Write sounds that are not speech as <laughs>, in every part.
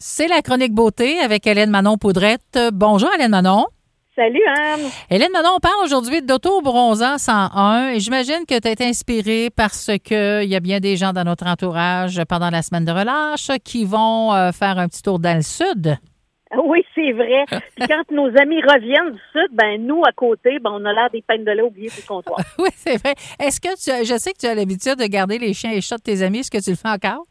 C'est la chronique beauté avec Hélène Manon Poudrette. Bonjour Hélène Manon. Salut Anne. Hélène Manon, on parle aujourd'hui d'auto-bronzant 101 et j'imagine que tu été inspirée parce qu'il y a bien des gens dans notre entourage pendant la semaine de relâche qui vont euh, faire un petit tour dans le sud. Oui, c'est vrai. <laughs> quand nos amis reviennent du sud, ben nous à côté, ben on a l'air des peines de lait oubliées sur le comptoir. <laughs> oui, c'est vrai. Est-ce que tu, je sais que tu as l'habitude de garder les chiens et chats de tes amis. Est-ce que tu le fais encore?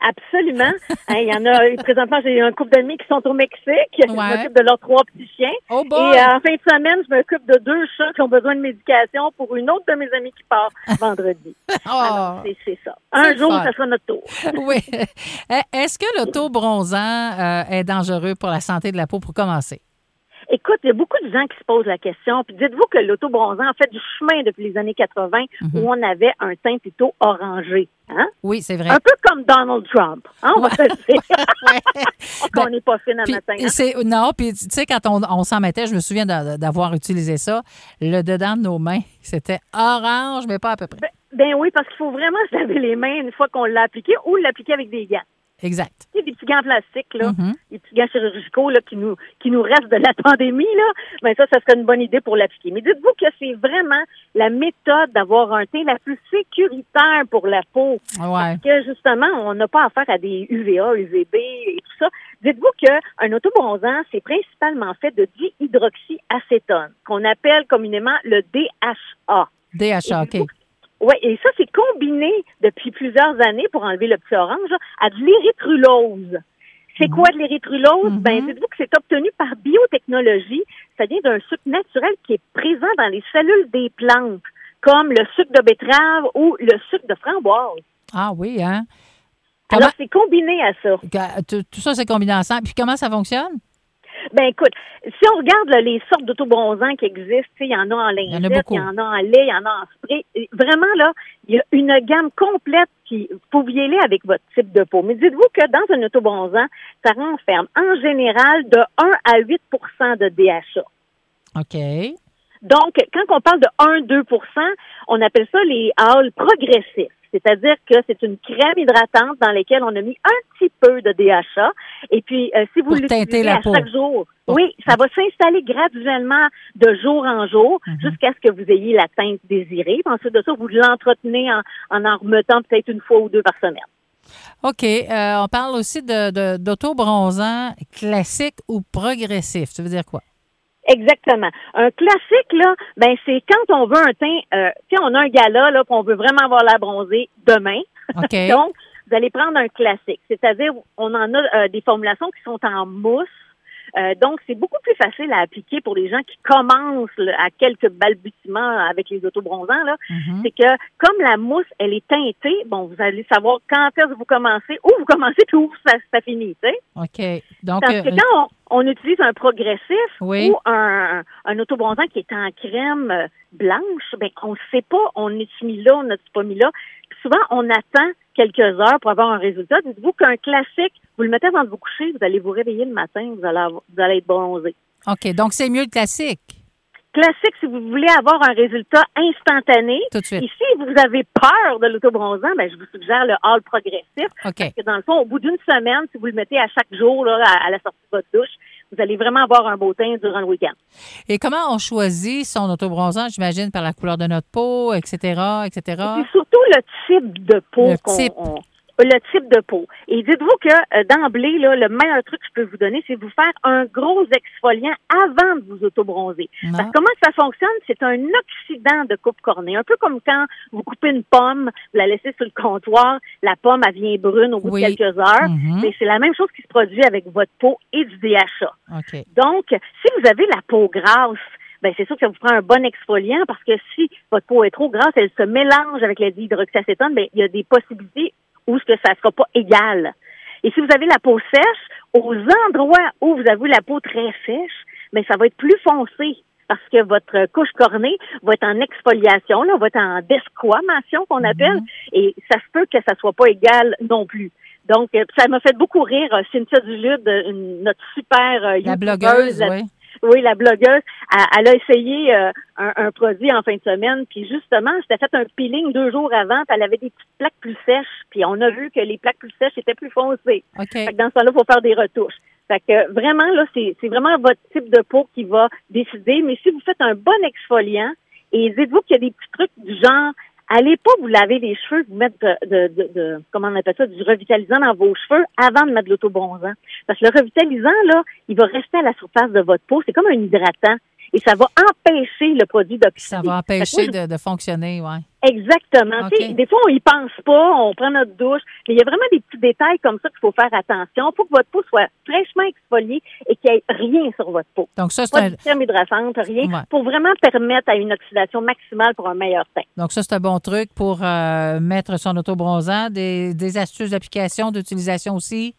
Absolument. <laughs> Hein, il y en a, présentement, j'ai un couple d'amis qui sont au Mexique. Je m'occupe de leurs trois petits chiens. Oh Et euh, en fin de semaine, je m'occupe de deux chats qui ont besoin de médication pour une autre de mes amis qui part <laughs> vendredi. oh, c'est ça. Un jour, ça sera notre tour. <laughs> oui. Est-ce que l'auto-bronzant euh, est dangereux pour la santé de la peau pour commencer? Écoute, il y a beaucoup de gens qui se posent la question. Puis dites-vous que l'auto-bronzant a fait du chemin depuis les années 80 Mhm. où on avait un teint plutôt orangé. Hein? Oui, c'est vrai. Un peu comme Donald Trump. Hein, on va se dire. <laughs> Ben, on n'est pas fin à matin. hein? Non, puis tu sais, quand on, on s'en mettait, je me souviens d'a- d'avoir utilisé ça, le dedans de nos mains, <laughs> c'était orange, mais pas à peu près. Ben, ben oui, parce qu'il faut vraiment se laver les mains une fois qu'on l'a appliqué ou l'appliquer avec des gants. Exact. Tu sais, des petits gants plastiques, là, Mhm. des petits gants chirurgicaux là, qui nous qui nous restent de la pandémie, là, ben ça, ça serait une bonne idée pour l'appliquer. Mais dites-vous que c'est vraiment la méthode d'avoir un teint la plus sécuritaire pour la peau. Ouais. Parce que justement, on n'a pas affaire à des UVA, UVB et tout ça. Dites-vous qu'un autobronzant, c'est principalement fait de dihydroxyacétone, qu'on appelle communément le DHA. DHA, OK. Oui, et ça, c'est combiné depuis plusieurs années pour enlever le petit orange à de l'érythrulose. C'est quoi de l'érythrulose? Mhm. Ben, dites-vous que c'est obtenu par biotechnologie. Ça vient d'un sucre naturel qui est présent dans les cellules des plantes, comme le sucre de betterave ou le sucre de framboise. Ah oui, hein? Alors, c'est combiné à ça. Tout tout ça, c'est combiné ensemble. Puis comment ça fonctionne? Ben écoute, si on regarde là, les sortes d'autobronzants qui existent, tu sais, il y en a en lingette, il y en a en lait, il y en a en spray. Vraiment là, il y a une gamme complète qui y aller avec votre type de peau. Mais dites-vous que dans un autobronzant, ça renferme en général de 1 à 8% de DHA. OK. Donc, quand on parle de 1-2% on appelle ça les hauls progressifs. C'est-à-dire que c'est une crème hydratante dans laquelle on a mis un petit peu de DHA. Et puis, euh, si vous l'utilisez à peau. chaque jour, oui, ça va s'installer graduellement de jour en jour Mhm. jusqu'à ce que vous ayez la teinte désirée. Puis ensuite de ça, vous l'entretenez en, en en remettant peut-être une fois ou deux par semaine. OK. euh, on parle aussi de- d'auto-bronzant classique ou progressif. Ça veut dire quoi? Exactement. Un classique, là, ben c'est quand on veut un teint, euh, sais, on a un gala, là, puis on veut vraiment avoir la bronzée demain. <laughs> OK. Donc, vous allez prendre un classique. C'est-à-dire, on en a euh, des formulations qui sont en mousse. Euh, donc, c'est beaucoup plus facile à appliquer pour les gens qui commencent là, à quelques balbutiements avec les autobronzants. Là. Mhm. C'est que comme la mousse, elle est teintée, bon, vous allez savoir quand est-ce que vous commencez, où vous commencez, puis où ça, ça finit. tu sais. OK. Donc, Parce que euh, quand on, on utilise un progressif Oui. ou un, un autobronzant qui est en crème euh, blanche, ben on ne sait pas, on est mis là, on n'a pas mis là. Puis souvent, on attend quelques heures pour avoir un résultat. Dites-vous qu'un classique, vous le mettez avant de vous coucher, vous allez vous réveiller le matin, vous allez, avoir- vous allez être bronzé. OK. Donc, c'est mieux le classique. Classique, si vous voulez avoir un résultat instantané, Tout de suite. et si vous avez peur de l'autobronzant, ben, je vous suggère le hall progressif. OK. Parce que dans le fond, au bout d'une semaine, si vous le mettez à chaque jour là, à, la sortie de votre douche, vous allez vraiment avoir un beau teint durant le week-end. Et comment on choisit son autobronzant? J'imagine par la couleur de notre peau, etc., etc. C'est surtout le type de peau qu'on le type de peau. Et dites-vous que euh, d'emblée, là, le meilleur truc que je peux vous donner, c'est de vous faire un gros exfoliant avant de vous autobronzer. Non? Parce que comment ça fonctionne? C'est un oxydant de coupe cornée. Un peu comme quand vous coupez une pomme, vous la laissez sur le comptoir, la pomme, elle vient brune au bout Oui. de quelques heures. Mais c'est la même chose qui se produit avec votre peau et du DHA. OK. Donc, si vous avez la peau grasse, ben c'est sûr que ça vous prend un bon exfoliant parce que si votre peau est trop grasse, elle se mélange avec le dihydroxyacétone, ben il y a des possibilités où ce que ça sera pas égal. Et si vous avez la peau sèche, aux endroits où vous avez la peau très sèche, ben ça va être plus foncé parce que votre couche cornée va être en exfoliation, là, va être en desquamation qu'on appelle, et ça se peut que ça soit pas égal non plus. Donc, euh, ça m'a fait beaucoup rire. euh, Cynthia Dulude, euh, une- notre super euh, La youtubeuse, blogueuse, la- oui. Oui, la blogueuse, elle, a essayé euh, un, produit en fin de semaine, puis justement, s'était fait un peeling deux jours avant, puis elle avait des petites plaques plus sèches, puis on a vu que les plaques plus sèches étaient plus foncées. Fait dans ce temps-là, il faut faire des retouches. Fait que vraiment, là, c'est vraiment votre type de peau qui va décider. Mais si vous faites un bon exfoliant, et dites-vous qu'il y a des petits trucs du genre allez pas vous laver les cheveux, vous mettre de, de, de, comment on appelle ça, du revitalisant dans vos cheveux avant de mettre de l'autobronzant. Parce que le revitalisant, là, il va rester à la surface de votre peau. C'est comme un hydratant et ça va empêcher le produit d'oxyder. Ça va empêcher de, fonctionner, oui. Exactement. Des fois, on y pense pas, on prend notre douche, mais il y a vraiment des petits détails comme ça qu'il faut faire attention. Il faut que votre peau soit fraîchement exfoliée et qu'il n'y ait rien sur votre peau. Donc ça, c'est pas un... de crème hydratante, rien, pour vraiment permettre à une oxydation maximale pour un meilleur teint. Donc ça, c'est un bon truc pour euh, mettre son autobronzant. Des, des astuces d'application, d'utilisation aussi?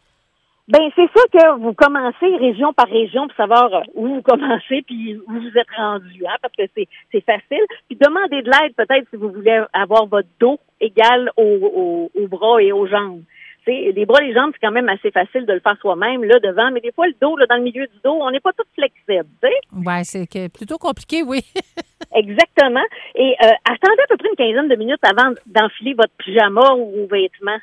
Ben c'est ça que vous commencez région par région pour savoir euh, où vous commencez puis où vous êtes rendu, hein, parce que c'est c'est facile. Puis demandez de l'aide peut-être si vous voulez avoir votre dos égal aux, aux, bras et aux jambes. C'est les bras et les jambes c'est quand même assez facile de le faire soi-même là devant, mais des fois le dos là dans le milieu du dos on n'est pas tout flexible. Ouais, c'est plutôt compliqué, oui. <laughs> Exactement. Et euh, attendez à peu près une quinzaine de minutes avant d'enfiler votre pyjama ou vos vêtements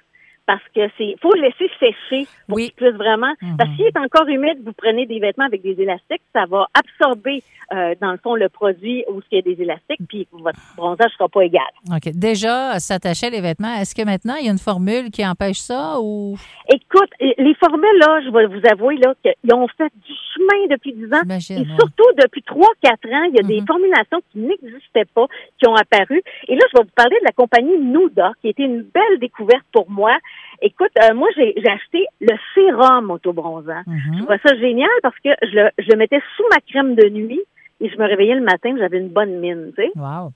parce que c'est faut le laisser sécher pour qu'il puisse vraiment mhm. parce qu'il est encore humide, vous prenez des vêtements avec des élastiques, ça va absorber euh, dans le fond le produit où il y a des élastiques puis votre bronzage sera pas égal. OK. Déjà s'attacher les vêtements, est-ce que maintenant il y a une formule qui empêche ça ou? Écoute, les formules là, je vais vous avouer là qu'ils ont fait du chemin depuis 10 ans et surtout depuis 3 4 ans, il y a des mhm. formulations qui n'existaient pas qui ont apparu et là je vais vous parler de la compagnie Nuda qui était une belle découverte pour moi. Écoute, euh, moi, j'ai acheté le sérum autobronzant. Mm Je trouvais ça génial parce que je le, je mettais sous ma crème de nuit et je me réveillais le matin, j'avais une bonne mine, tu sais. Wow.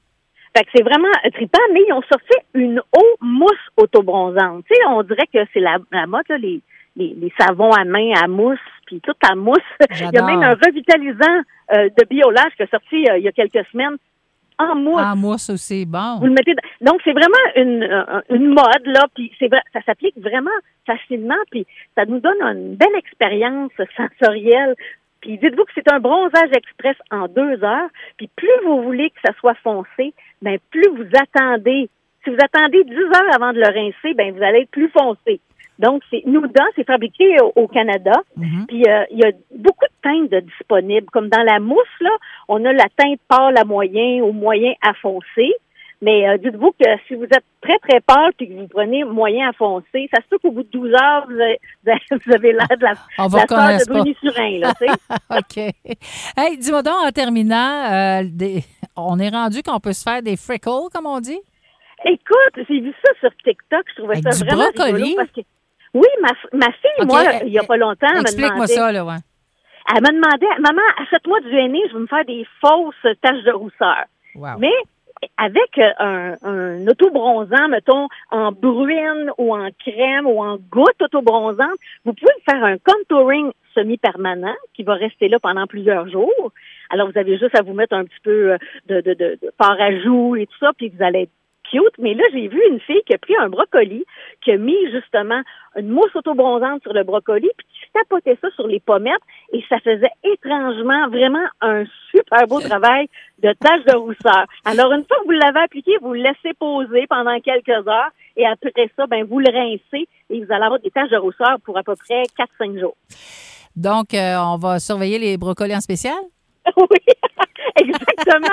Fait que c'est vraiment trippant, mais ils ont sorti une eau mousse autobronzante. Tu sais, on dirait que c'est la, la mode, là, les, les, les, savons à main à mousse, puis toute la mousse. <laughs> Il y a même un revitalisant euh, de biolage qui est sorti euh, il y a quelques semaines en mousse. En mousse aussi, bon. Vous le mettez Donc, c'est vraiment une, euh, une mode, là, puis c'est vrai, ça s'applique vraiment facilement, puis ça nous donne une belle expérience sensorielle. Puis dites-vous que c'est un bronzage express en deux heures, puis plus vous voulez que ça soit foncé, ben plus vous attendez. Si vous attendez 10 heures avant de le rincer, ben vous allez être plus foncé. Donc, c'est Nouda, c'est fabriqué au, Canada. Mhm. Puis, euh, il y a beaucoup de teintes de disponibles. Comme dans la mousse, là, on a la teinte pâle à moyen ou moyen à foncé. Mais euh, dites-vous que si vous êtes très, très pâle puis que vous prenez moyen à foncé, ça se peut qu'au bout de 12 heures, <laughs> vous avez, l'air de la, <laughs> on la de Bruni Surin, là, tu sais. <laughs> OK. Hey, dis-moi donc, en terminant, euh, on est rendu qu'on peut se faire des freckles, comme on dit? Écoute, j'ai vu ça sur TikTok. Je trouvais ça vraiment brocoli? rigolo parce que oui, ma, ma fille, moi, il n'y a pas longtemps, Explique-moi ça, là, ouais. Elle m'a demandé, maman, achète-moi du henné, je veux me faire des fausses taches de rousseur. Mais avec euh, un, un autobronzant, mettons, en bruine ou en crème ou en goutte autobronzante, vous pouvez faire un contouring semi-permanent qui va rester là pendant plusieurs jours. Alors, vous avez juste à vous mettre un petit peu euh, de, de, de, de à joues et tout ça, puis vous allez être mais là, j'ai vu une fille qui a pris un brocoli, qui a mis justement une mousse autobronzante sur le brocoli, puis qui tapotait ça sur les pommettes, et ça faisait étrangement vraiment un super beau travail de tache de rousseur. Alors, une fois que vous l'avez appliqué, vous le laissez poser pendant quelques heures, et après ça, ben, vous le rincez, et vous allez avoir des taches de rousseur pour à peu près 4-5 jours. Donc, euh, on va surveiller les brocolis en spécial? <laughs> oui, exactement.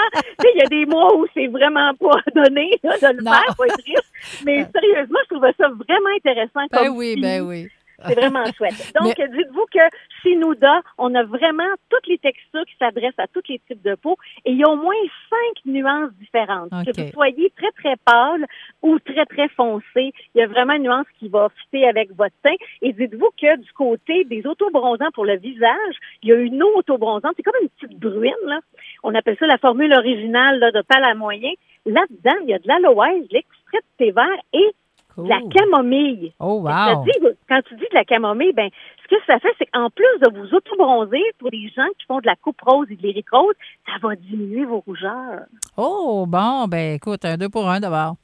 il y a des mois où c'est vraiment pas <laughs> donné de le faire, faut être triste. Mais sérieusement, je trouvais ça vraiment intéressant. Ben oui, ben oui. C'est vraiment <laughs> chouette. Donc, dites-vous que chez Nouda, on a vraiment toutes les textures qui s'adressent à tous les types de peau et il y a au moins cinq nuances différentes. Que vous soyez très, très pâle ou très, très foncé, il y a vraiment une nuance qui va fitter avec votre teint. Et dites-vous que du côté des autobronzants pour le visage, il y a une eau autobronzante. C'est comme une petite bruine, là. On appelle ça la formule originale là, de pâle à moyen. Là-dedans, il y a de l'aloès, l'extrait de thé vert et la camomille. Oh, wow. quand tu dis de la camomille, ben, ce que ça fait, c'est qu'en plus de vous auto-bronzer, pour les gens qui font de la coupe rose et de l'éric rose, ça va diminuer vos rougeurs. Oh, bon, ben, écoute, un deux pour un d'abord.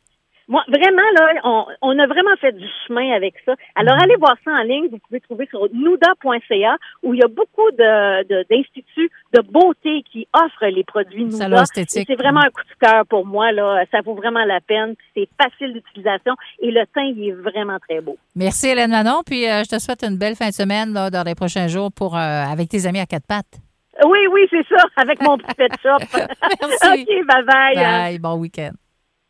Moi, vraiment, là, on, on, a vraiment fait du chemin avec ça. Alors, allez voir ça en ligne. Vous pouvez trouver sur nuda.ca où il y a beaucoup de, d'instituts de, beauté qui offrent les produits Nuda. C'est vraiment un coup de cœur pour moi. Là. Ça vaut vraiment la peine. C'est facile d'utilisation et le teint, il est vraiment très beau. Merci, Hélène Manon. Puis, euh, je te souhaite une belle fin de semaine là, dans les prochains jours pour, euh, avec tes amis à quatre pattes. Oui, oui, c'est ça, avec mon petit pet shop. <laughs> Merci. <laughs> OK, bye-bye. Bye, bon week-end.